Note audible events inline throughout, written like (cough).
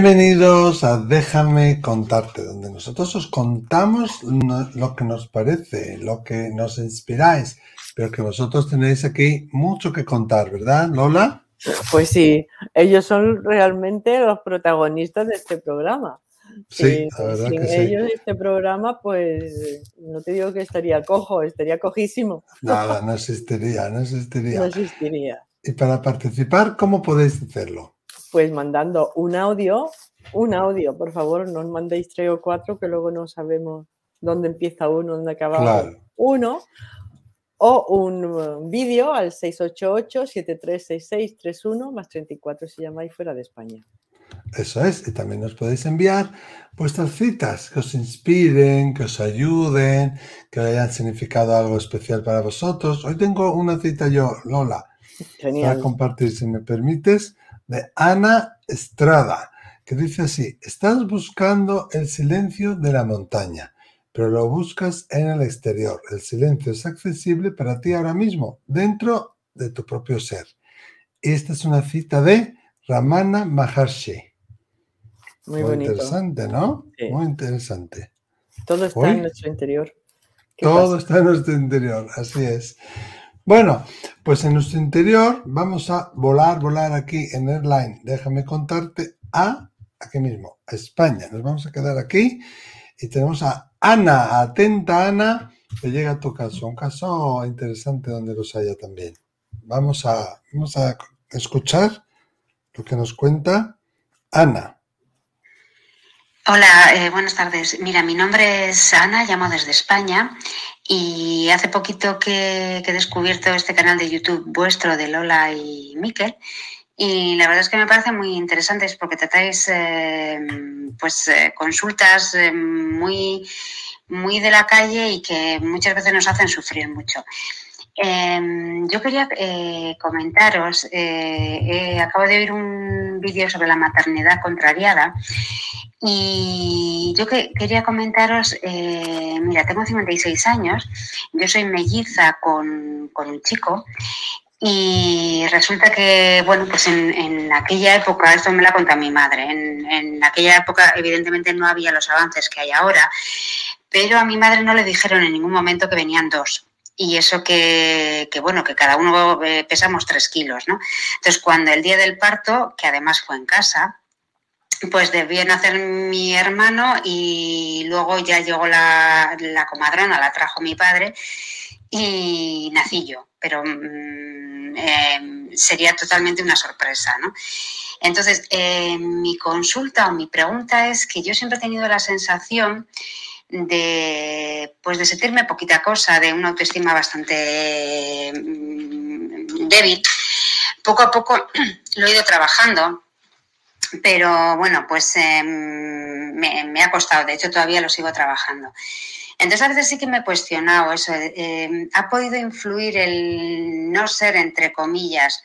Bienvenidos a Déjame contarte, donde nosotros os contamos lo que nos parece, lo que nos inspiráis, pero que vosotros tenéis aquí mucho que contar, ¿verdad, Lola? Pues sí, ellos son realmente los protagonistas de este programa. Sí, la verdad sin que sí. ellos este programa, pues no te digo que estaría cojo, estaría cojísimo. Nada, no existiría, no existiría. No existiría. Y para participar, ¿cómo podéis hacerlo? Pues mandando un audio, un audio, por favor, no os mandéis tres o cuatro que luego no sabemos dónde empieza uno, dónde acaba Claro. uno. O un vídeo al 688-736631 más 34 si llamáis fuera de España. Eso es, y también nos podéis enviar vuestras citas que os inspiren, que os ayuden, que hayan significado algo especial para vosotros. Hoy tengo una cita yo, Lola, para Genial. compartir, si me permites, de Ana Estrada, que dice así, estás buscando el silencio de la montaña, pero lo buscas en el exterior. El silencio es accesible para ti ahora mismo, dentro de tu propio ser. Esta es una cita de Ramana Maharshi. Muy bonito. interesante, ¿no? Sí. Muy interesante. Todo está Hoy en nuestro interior. ¿Qué Todo pasa? está en nuestro interior, así es. Bueno, pues en nuestro interior vamos a volar, volar aquí en Airline. Déjame contarte a aquí mismo, a España. Nos vamos a quedar aquí y tenemos a Ana, atenta Ana, que llega a tu caso. Un caso interesante donde los haya también. Vamos a, vamos a escuchar lo que nos cuenta Ana. Hola, eh, buenas tardes. Mira, mi nombre es Ana, llamo desde España y hace poquito que, he descubierto este canal de YouTube vuestro de Lola y Miquel y la verdad es que me parece muy interesantes porque tratáis eh, pues eh, consultas muy, muy de la calle y que muchas veces nos hacen sufrir mucho. Eh, yo quería comentaros, acabo de oír un vídeo sobre la maternidad contrariada y yo que, quería comentaros, eh, mira, tengo 56 años, yo soy melliza con, con un chico y resulta que, bueno, pues en, en aquella época, esto me ha contado mi madre, en, en aquella época evidentemente no había los avances que hay ahora, pero a mi madre no le dijeron en ningún momento que venían dos. Y eso que, que, bueno, que cada uno eh, pesamos tres kilos, ¿no? Entonces, cuando el día del parto, que además fue en casa, pues debió nacer mi hermano y luego ya llegó la, la comadrona, la trajo mi padre y nací yo, pero mm, eh, sería totalmente una sorpresa, ¿no? Entonces, eh, mi consulta o mi pregunta es que yo siempre he tenido la sensación de, pues de sentirme poquita cosa, de una autoestima bastante mm, débil. Poco a poco lo he ido trabajando, pero bueno, pues eh, me, ha costado, de hecho todavía lo sigo trabajando. Entonces a veces sí que me he cuestionado eso, eh, ¿ha podido influir el no ser, entre comillas,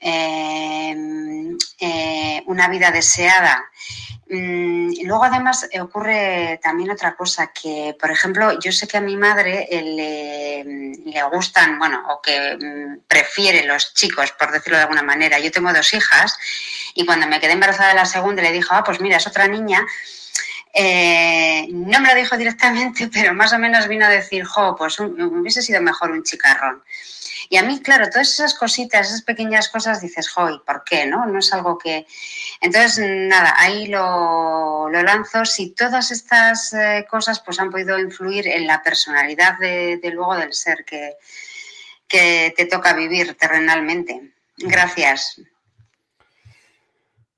eh, una vida deseada? Mm, luego además ocurre también otra cosa, que por ejemplo yo sé que a mi madre le, le gustan, bueno, o que mm, prefiere los chicos, por decirlo de alguna manera. Yo tengo dos hijas y cuando me quedé embarazada de la segunda le dijo, ah, pues mira, es otra niña. Eh, no me lo dijo directamente, (laughs) pero más o menos vino a decir, jo, pues hubiese sido mejor un chicarrón. Y a mí, claro, todas esas cositas, esas pequeñas cosas, dices, jo, ¿y por qué? No, no es algo que... Entonces, nada, ahí lo, lo lanzo. Si todas estas eh, cosas pues han podido influir en la personalidad de, de luego del ser que, que te toca vivir terrenalmente. Gracias.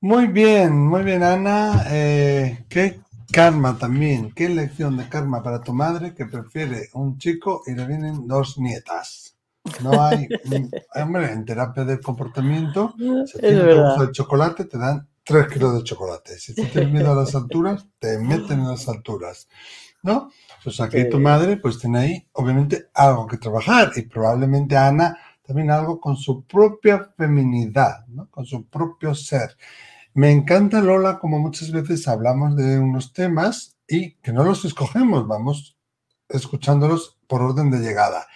Muy bien, muy bien, Ana. Eh, qué karma también, qué lección de karma para tu madre que prefiere un chico y le vienen dos nietas. No hay, hombre, en terapia del comportamiento, si (laughs) Es tienes gusto de chocolate, te dan tres kilos de chocolate. Si tú tienes miedo a las alturas, te meten en las alturas. ¿No? Pues aquí Sí. tu madre, pues tiene ahí, obviamente, algo que trabajar y probablemente Ana también algo con su propia feminidad, ¿no? Con su propio ser. Me encanta, Lola, como muchas veces hablamos de unos temas y que no los escogemos, vamos escuchándolos por orden de llegada.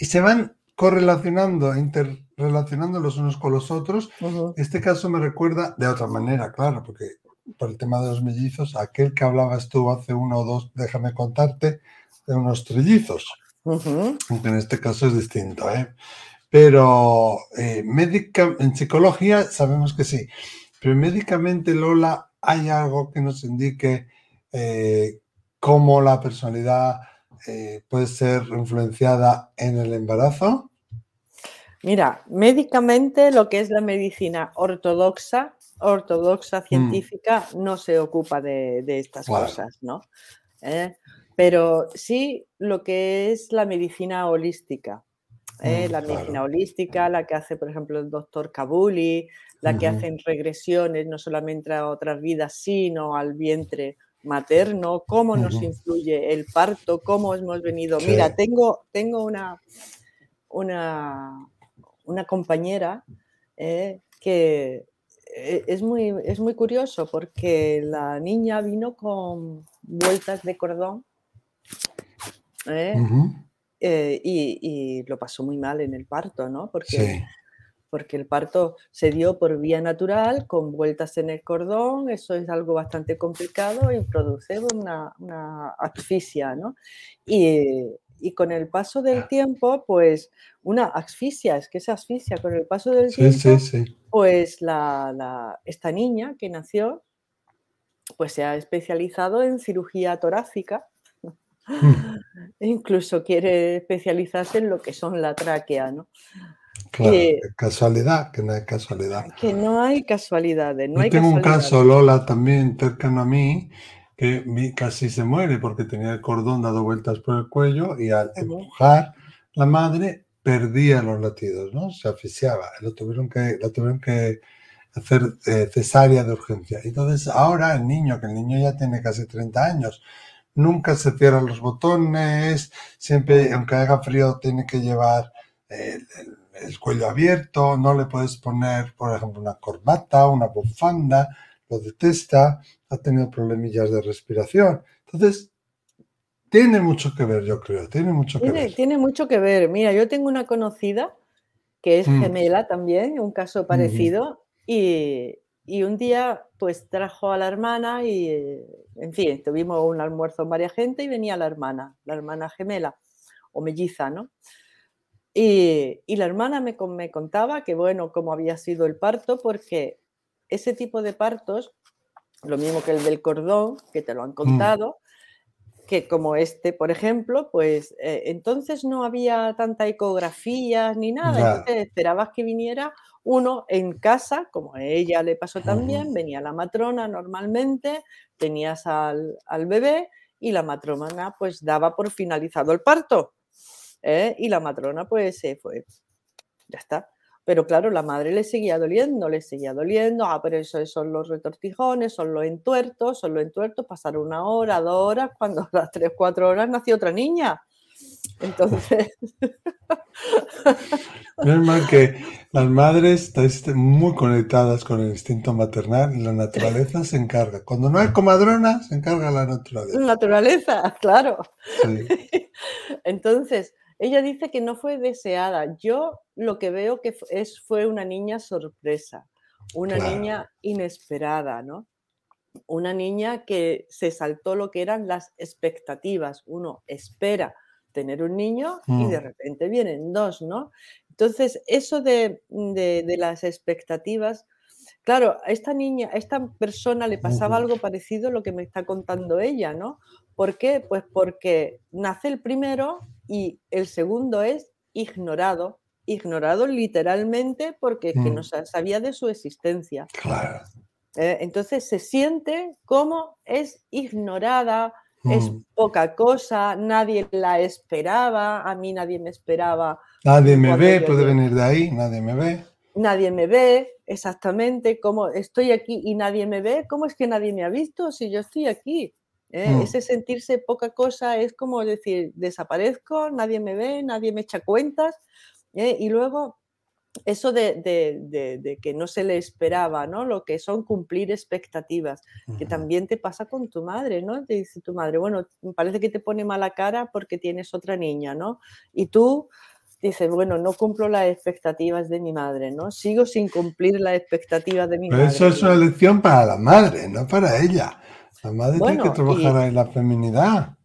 Y se van correlacionando, interrelacionando los unos con los otros. Este caso me recuerda de otra manera, claro, porque por el tema de los mellizos, aquel que hablabas tú hace uno o dos, déjame contarte, de unos trillizos. Aunque en este caso es distinto, ¿eh? Pero eh, médica, en psicología sabemos que sí. Pero médicamente, Lola, ¿hay algo que nos indique eh, cómo la personalidad eh, puede ser influenciada en el embarazo? Mira, médicamente lo que es la medicina ortodoxa, ortodoxa mm. científica, no se ocupa de, estas cosas, ¿no? ¿Eh? Pero sí lo que es la medicina holística. ¿eh? Mm, la medicina holística, la que hace, por ejemplo, el doctor Kabuli, la que hacen regresiones no solamente a otras vidas, sino al vientre materno, cómo nos influye el parto, cómo hemos venido. Mira, tengo, tengo una, una, una compañera eh, que eh, es muy, es muy curioso porque la niña vino con vueltas de cordón ¿eh? y, lo pasó muy mal en el parto, ¿no? Porque porque el parto se dio por vía natural, con vueltas en el cordón, eso es algo bastante complicado y produce una, asfixia, ¿no? Y, con el paso del tiempo, pues una asfixia, es que esa asfixia con el paso del tiempo, pues la, esta niña que nació, pues se ha especializado en cirugía torácica, mm. e (laughs) incluso quiere especializarse en lo que son la tráquea, ¿no? Casualidad, que no hay casualidad. Que no hay casualidades. No Yo tengo un caso, Lola, también cercano a mí, que casi se muere porque tenía el cordón dado vueltas por el cuello y al empujar la madre perdía los latidos, ¿no? Se asfixiaba. Lo tuvieron que, lo tuvieron que hacer eh, cesárea de urgencia. Entonces, ahora el niño, que el niño ya tiene casi 30 años, nunca se cierran los botones, siempre, aunque haga frío, tiene que llevar el el cuello abierto, no le puedes poner, por ejemplo, una corbata, una bufanda, lo detesta, ha tenido problemillas de respiración. Entonces, tiene mucho que ver, yo creo, tiene mucho que ver. Tiene mucho que ver. Mira, yo tengo una conocida que es mm. gemela también, un caso parecido, y, y, un día pues trajo a la hermana y, en fin, tuvimos un almuerzo en varias gente y venía la hermana, la hermana gemela o melliza, ¿no? Y, la hermana me, me, contaba que, bueno, cómo había sido el parto, porque ese tipo de partos, lo mismo que el del cordón, que te lo han mm. contado, que como este, por ejemplo, pues eh, entonces no había tanta ecografía ni nada, entonces esperabas que viniera uno en casa, como a ella le pasó también, venía la matrona normalmente, tenías al, al bebé y la matrona pues daba por finalizado el parto. ¿Eh? y la matrona pues se fue. Ya está. Pero claro, la madre le seguía doliendo, le seguía doliendo. Ah, pero eso son los retortijones, son los entuertos, son los entuertos. Pasaron una hora, dos horas, cuando a las tres, cuatro horas nació otra niña. Entonces. (laughs) es mal que las madres están muy conectadas con el instinto maternal y la naturaleza se encarga. Cuando no hay comadrona, se encarga la naturaleza. Naturaleza, claro. (laughs) Entonces, ella dice que no fue deseada. Yo lo que veo que es, fue una niña sorpresa, una niña inesperada, ¿no? Una niña que se saltó lo que eran las expectativas. Uno espera tener un niño y de mm. repente vienen dos, ¿no? Entonces, eso de, las expectativas, claro, a esta niña, a esta persona le pasaba algo parecido a lo que me está contando ella, ¿no? ¿Por qué? Pues porque nace el primero y el segundo es ignorado, ignorado literalmente porque que no mm. sabía de su existencia. Claro. Eh, entonces se siente como es ignorada, es mm. poca cosa, nadie la esperaba, a mí nadie me esperaba. Nadie me ve, puede venir de ahí, nadie me ve. Nadie me ve, exactamente, como estoy aquí y nadie me ve, ¿cómo es que nadie me ha visto si yo estoy aquí? ¿eh? Mm. Ese sentirse poca cosa es como decir, desaparezco, nadie me ve, nadie me echa cuentas. ¿eh? Y luego eso de, que no se le esperaba, ¿no? Lo que son cumplir expectativas, que también te pasa con tu madre, ¿no? Te dice tu madre, bueno, parece que te pone mala cara porque tienes otra niña, ¿no? Y tú dice, bueno, no cumplo las expectativas de mi madre, ¿no? Sigo sin cumplir las expectativas de mi Pero madre. eso es una lección para la madre, no para ella. La madre tiene que trabajar ahí la feminidad.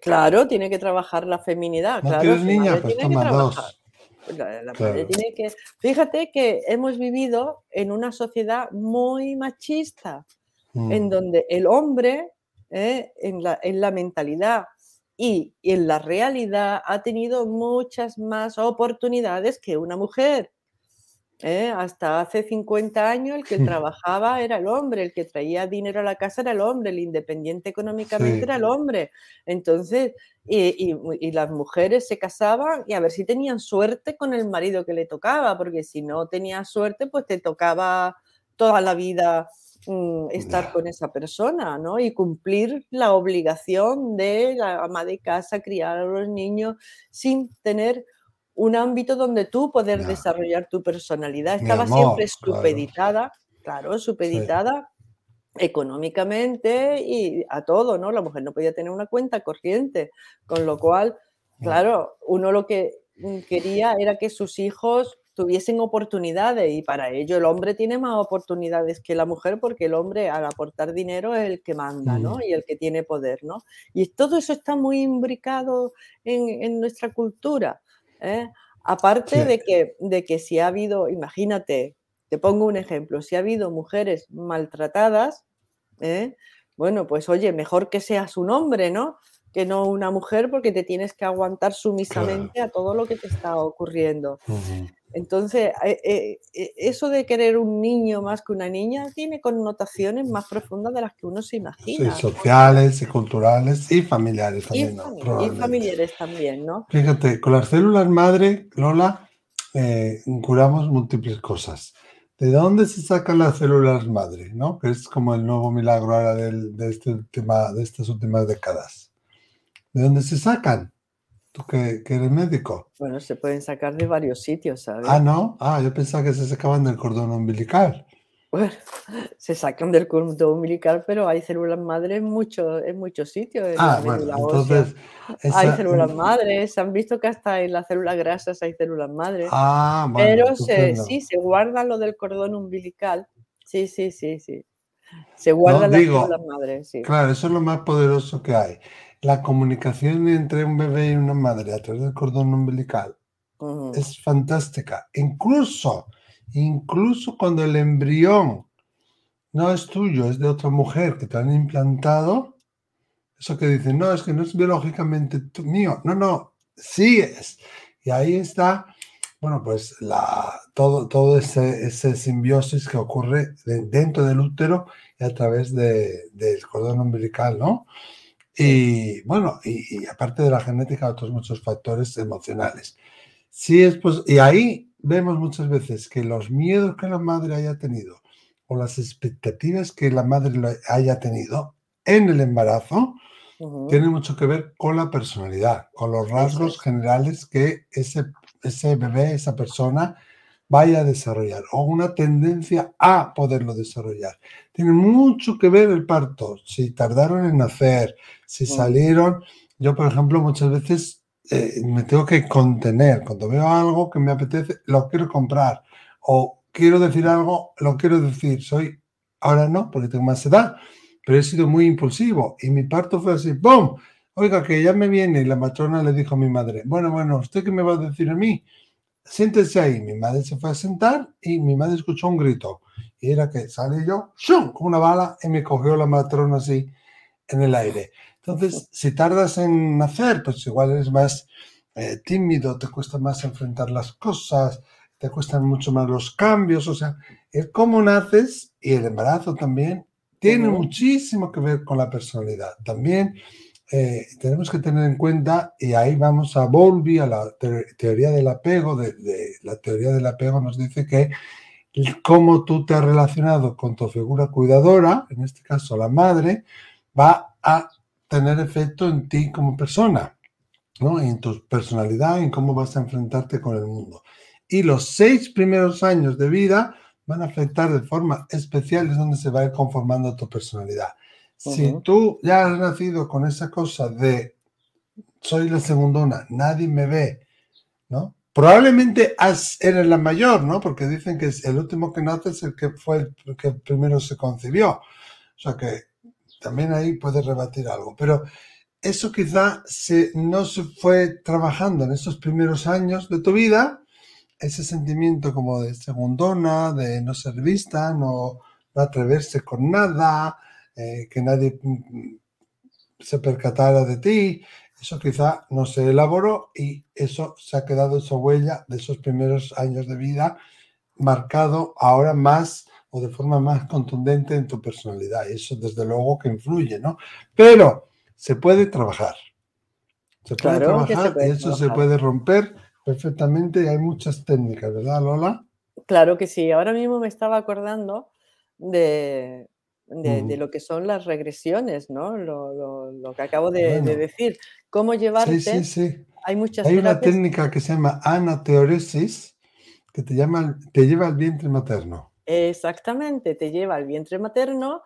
Claro, tiene que trabajar la feminidad. ¿No claro, niña? Pues toma dos. La, la madre tiene que... Fíjate que hemos vivido en una sociedad muy machista, en Mm, donde el hombre, ¿eh? en, la, en la mentalidad y en la realidad ha tenido muchas más oportunidades que una mujer. ¿eh? Hasta hace 50 años el que trabajaba era el hombre, el que traía dinero a la casa era el hombre, el independiente económicamente Sí. era el hombre. Entonces, y, y- y las mujeres se casaban y a ver si tenían suerte con el marido que le tocaba, porque si no tenías suerte, pues te tocaba toda la vida mm, estar con esa persona, ¿no? Y cumplir la obligación de la ama de casa, criar a los niños sin tener un ámbito donde tú poder desarrollar tu personalidad. Estaba amor, siempre claro. supeditada, claro, supeditada económicamente y a todo, ¿no? La mujer no podía tener una cuenta corriente, con lo cual, claro, uno lo que mm, quería era que sus hijos tuviesen oportunidades y para ello el hombre tiene más oportunidades que la mujer porque el hombre al aportar dinero es el que manda, ¿no? Y el que tiene poder, ¿no? Y todo eso está muy imbricado en, en nuestra cultura. ¿eh? Aparte Sí. de que, de que si ha habido, imagínate, te pongo un ejemplo, si ha habido mujeres maltratadas, ¿eh? bueno, pues oye, mejor que seas un hombre, ¿no? Que no una mujer porque te tienes que aguantar sumisamente a todo lo que te está ocurriendo. Entonces, eh, eh, eh, eso de querer un niño más que una niña tiene connotaciones más profundas de las que uno se Sí, imagina. sociales y culturales y familiares Y, también, ¿no? fami- y familiares también, ¿no? Fíjate, con las células madre, Lola, eh, curamos múltiples cosas. ¿De dónde se sacan las células madre? ¿no? Que es como el nuevo milagro ahora del- de, este última- de estas últimas décadas. ¿De dónde se sacan? Tú que, que eres médico. Bueno, se pueden sacar de varios sitios, ¿sabes? Ah, no. Ah, yo pensaba que se sacaban del cordón umbilical. Bueno, (laughs) se sacan del cordón umbilical, pero hay células madre en, muchos en muchos sitios. En Ah, bueno, entonces. hay esa- células madres, se han visto que hasta en las células grasas hay células madres. Ah, bueno, pero se, sí, se guarda lo del cordón umbilical. Sí, sí, sí, sí. Se guardan las digo, células madres, sí. Claro, eso es lo más poderoso que hay. La comunicación entre un bebé y una madre a través del cordón umbilical es fantástica. Incluso, incluso cuando el embrión no es tuyo, es de otra mujer que te han implantado, eso que dicen, no, es que no es biológicamente mío. No, no, sí es. Y ahí está, bueno, pues la, todo, todo ese, ese simbiosis que ocurre de- dentro del útero y a través de- del cordón umbilical, ¿no? Y bueno, y, y aparte de la genética, otros muchos factores emocionales. Sí, es pues, y ahí vemos muchas veces que los miedos que la madre haya tenido o las expectativas que la madre haya tenido en el embarazo Ujú. tienen mucho que ver con la personalidad, con los rasgos es. generales que ese, ese bebé, esa persona vaya a desarrollar o una tendencia a poderlo desarrollar. Tiene mucho que ver el parto, si tardaron en nacer, si Mm. salieron. Yo, por ejemplo, muchas veces eh, me tengo que contener. Cuando veo algo que me apetece, lo quiero comprar. O quiero decir algo, lo quiero decir. Soy, ahora no, porque tengo más edad, pero he sido muy impulsivo. Y mi parto fue así, ¡pum! Oiga, que ya me viene. Y la matrona le dijo a mi madre, bueno, bueno, ¿usted qué me va a decir a mí? Siéntese ahí. Mi madre se fue a sentar y mi madre escuchó un grito. Y era que salí yo, ¡shum! como una bala, y me cogió la matrona así en el aire. Entonces, (laughs) si tardas en nacer, pues igual eres más eh, tímido, te cuesta más enfrentar las cosas, te cuestan mucho más los cambios, o sea, el cómo naces y el embarazo también tiene muchísimo que ver con la personalidad. También eh, tenemos que tener en cuenta, y ahí vamos a Bowlby, a la te- teoría del apego, la teoría del apego nos dice que cómo tú te has relacionado con tu figura cuidadora, en este caso la madre, va a tener efecto en ti como persona, ¿no? En tu personalidad, en cómo vas a enfrentarte con el mundo. Y los seis primeros años de vida van a afectar de forma especial, es donde se va a ir conformando tu personalidad. Si tú ya has nacido con esa cosa de soy la segundona, nadie me ve, ¿no? Probablemente eres la mayor, ¿no? Porque dicen que el último que nace es el que fue el que primero se concibió. O sea que también ahí puedes rebatir algo. Pero eso quizá no se fue trabajando en esos primeros años de tu vida, ese sentimiento como de segundona, de no ser vista, no, atreverse con nada, eh, que nadie mm, se percatara de ti, eso quizá no se elaboró y eso se ha quedado esa huella de esos primeros años de vida marcado ahora más o de forma más contundente en tu personalidad. Eso desde luego que influye, ¿no? Pero se puede trabajar. Se puede trabajar y eso se puede romper perfectamente y hay muchas técnicas, ¿verdad, Lola? Claro que sí. Ahora mismo me estaba acordando de, de, lo que son las regresiones, ¿no? Lo, que acabo de, decir. ¿Cómo llevarte? Sí, sí, sí. Hay muchas Hay una técnica que se llama anateoresis que te, llama, te lleva al vientre materno. Exactamente, te lleva al vientre materno,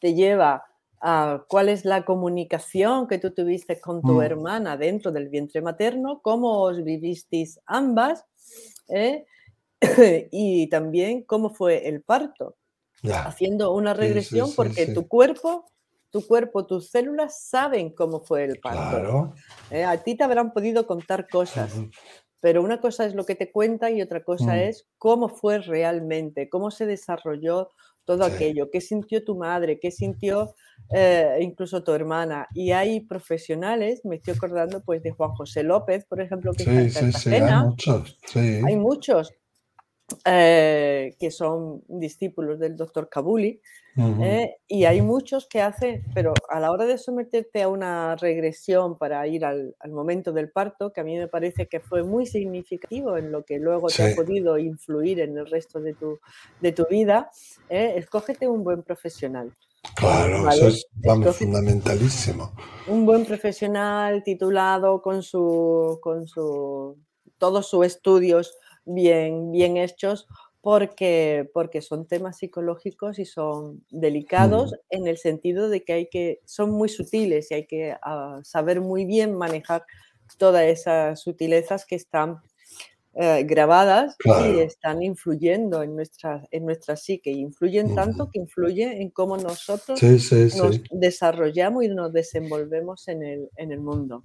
te lleva a cuál es la comunicación que tú tuviste con tu mm. hermana dentro del vientre materno, cómo os vivisteis ambas ¿eh? (coughs) y también cómo fue el parto haciendo una regresión porque tu cuerpo, tu cuerpo, tus células saben cómo fue el parto. Eh, a ti te habrán podido contar cosas, pero una cosa es lo que te cuentan y otra cosa mm. es cómo fue realmente, cómo se desarrolló todo aquello, qué sintió tu madre, qué sintió eh, incluso tu hermana. Y hay profesionales, me estoy acordando pues de Juan José López, por ejemplo, que está en sí, hay muchos. Hay muchos eh, que son discípulos del doctor Kabuli, eh, y hay muchos que hacen, pero a la hora de someterte a una regresión para ir al, momento del parto, que a mí me parece que fue muy significativo en lo que luego te ha podido influir en el resto de tu, de tu vida, eh, escógete un buen profesional. Claro, eso es fundamentalísimo. Un buen profesional titulado con su, con su todos sus estudios bien, bien hechos porque, porque son temas psicológicos y son delicados en el sentido de que hay que, son muy sutiles y hay que ah, saber muy bien manejar todas esas sutilezas que están eh, grabadas y están influyendo en nuestra, en nuestra psique. Influyen tanto que influye en cómo nosotros nos desarrollamos y nos desenvolvemos en el, en el mundo.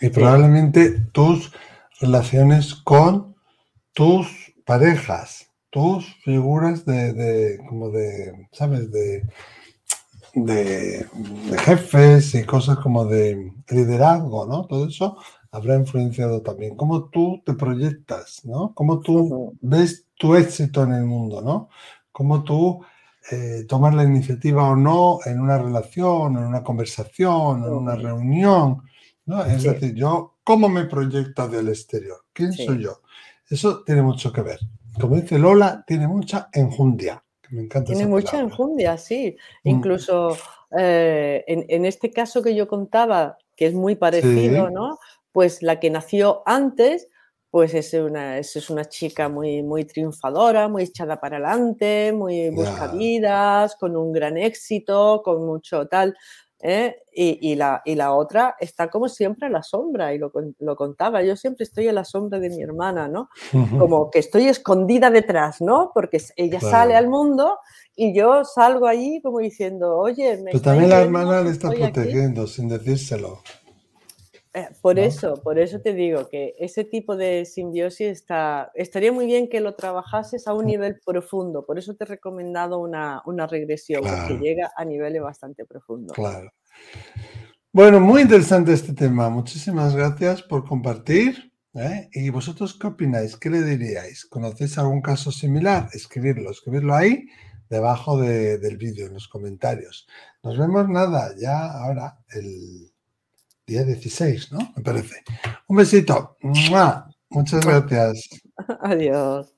Y probablemente tus relaciones con tus parejas, tus figuras de, como de, ¿sabes? De, de, jefes y cosas como de liderazgo, ¿no? Todo eso habrá influenciado también. Cómo tú te proyectas, ¿no? Cómo tú ves tu éxito en el mundo, ¿no? Cómo tú eh, tomas la iniciativa o no en una relación, en una conversación, en una reunión, ¿no? Es decir, yo, ¿cómo me proyecto del exterior? ¿Quién soy yo? Eso tiene mucho que ver. Como dice Lola, tiene mucha enjundia. me encanta tiene mucha enjundia, sí. Mm. Incluso eh, en, este caso que yo contaba, que es muy parecido, ¿no? Pues la que nació antes, pues es una, es una chica muy, muy triunfadora, muy echada para adelante, muy buscavidas, con un gran éxito, con mucho tal. ¿Eh? Y, la, y, la, otra está como siempre a la sombra, y lo, lo, contaba, yo siempre estoy a la sombra de mi hermana, ¿no? Como que estoy escondida detrás, ¿no? Porque ella sale al mundo y yo salgo ahí como diciendo, oye, me... Pero también la hermana le está protegiendo sin decírselo. Eh, por eso, por eso te digo que ese tipo de simbiosis está, estaría muy bien que lo trabajases a un nivel profundo. Por eso te he recomendado una, regresión, que llega a niveles bastante profundos. Claro. Bueno, muy interesante este tema. Muchísimas gracias por compartir. ¿eh? ¿Y vosotros qué opináis? ¿Qué le diríais? ¿Conocéis algún caso similar? Escribirlo, escribirlo ahí debajo del vídeo, en los comentarios. Nos vemos nada, ya ahora el día 16, ¿no? Me parece. Un besito. Muchas gracias. (laughs) Adiós.